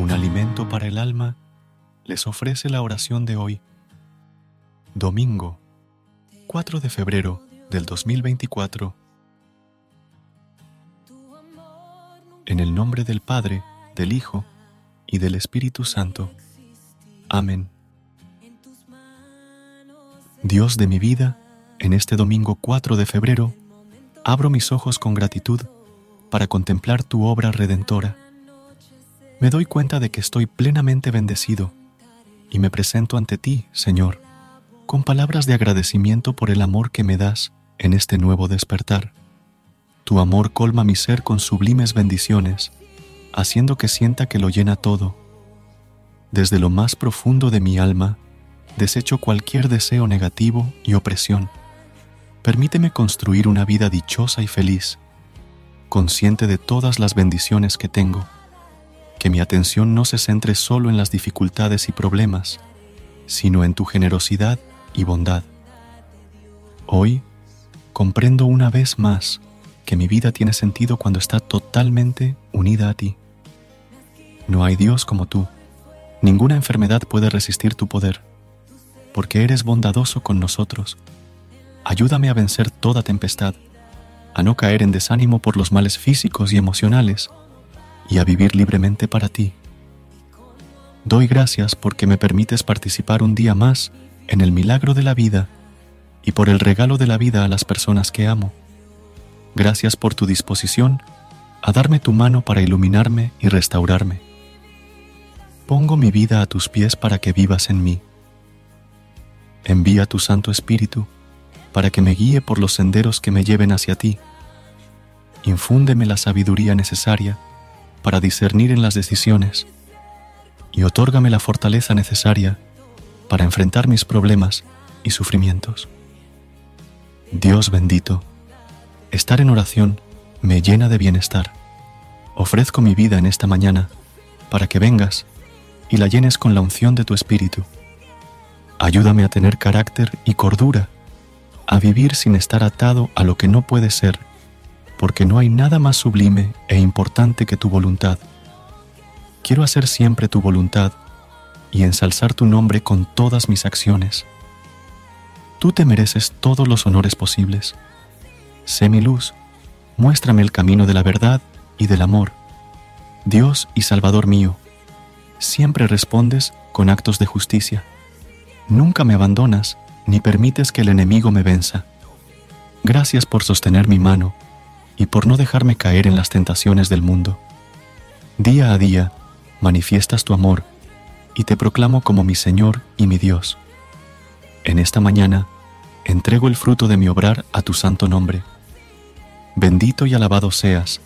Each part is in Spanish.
Un alimento para el alma les ofrece la oración de hoy, domingo 4 de febrero del 2024. En el nombre del Padre, del Hijo y del Espíritu Santo. Amén. Dios de mi vida, en este domingo 4 de febrero, abro mis ojos con gratitud para contemplar tu obra redentora me doy cuenta de que estoy plenamente bendecido y me presento ante ti, Señor, con palabras de agradecimiento por el amor que me das en este nuevo despertar. Tu amor colma mi ser con sublimes bendiciones, haciendo que sienta que lo llena todo. Desde lo más profundo de mi alma, desecho cualquier deseo negativo y opresión. Permíteme construir una vida dichosa y feliz, consciente de todas las bendiciones que tengo que mi atención no se centre solo en las dificultades y problemas, sino en tu generosidad y bondad. Hoy comprendo una vez más que mi vida tiene sentido cuando está totalmente unida a ti. No hay Dios como tú. Ninguna enfermedad puede resistir tu poder, porque eres bondadoso con nosotros. Ayúdame a vencer toda tempestad, a no caer en desánimo por los males físicos y emocionales, y a vivir libremente para ti. Doy gracias porque me permites participar un día más en el milagro de la vida y por el regalo de la vida a las personas que amo. Gracias por tu disposición a darme tu mano para iluminarme y restaurarme. Pongo mi vida a tus pies para que vivas en mí. Envía tu Santo Espíritu para que me guíe por los senderos que me lleven hacia ti. Infúndeme la sabiduría necesaria para discernir en las decisiones y otórgame la fortaleza necesaria para enfrentar mis problemas y sufrimientos. Dios bendito, estar en oración me llena de bienestar. Ofrezco mi vida en esta mañana para que vengas y la llenes con la unción de tu Espíritu. Ayúdame a tener carácter y cordura, a vivir sin estar atado a lo que no puede ser porque no hay nada más sublime e importante que tu voluntad. Quiero hacer siempre tu voluntad y ensalzar tu nombre con todas mis acciones. Tú te mereces todos los honores posibles. Sé mi luz, muéstrame el camino de la verdad y del amor. Dios y Salvador mío, siempre respondes con actos de justicia. Nunca me abandonas ni permites que el enemigo me venza. Gracias por sostener mi mano y por no dejarme caer en las tentaciones del mundo. Día a día manifiestas tu amor y te proclamo como mi Señor y mi Dios. En esta mañana entrego el fruto de mi obrar a tu santo nombre. Bendito y alabado seas,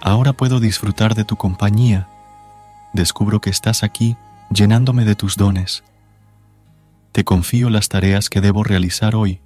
ahora puedo disfrutar de tu compañía. Descubro que estás aquí llenándome de tus dones. Te confío las tareas que debo realizar hoy.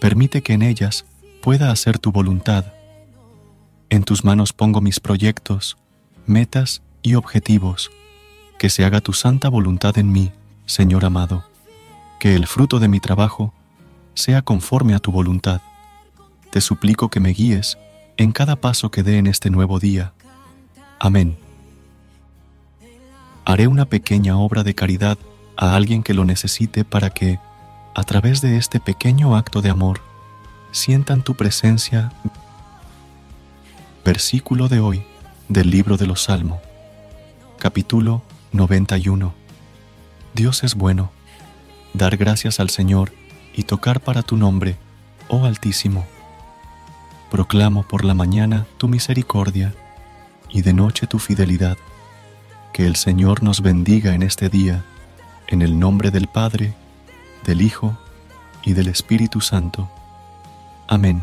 Permite que en ellas pueda hacer tu voluntad en tus manos pongo mis proyectos, metas y objetivos. Que se haga tu santa voluntad en mí, Señor amado. Que el fruto de mi trabajo sea conforme a tu voluntad. Te suplico que me guíes en cada paso que dé en este nuevo día. Amén. Haré una pequeña obra de caridad a alguien que lo necesite para que, a través de este pequeño acto de amor, sientan tu presencia Versículo de hoy del libro de los Salmos, capítulo 91. Dios es bueno, dar gracias al Señor y tocar para tu nombre, oh Altísimo. Proclamo por la mañana tu misericordia y de noche tu fidelidad. Que el Señor nos bendiga en este día, en el nombre del Padre, del Hijo y del Espíritu Santo. Amén.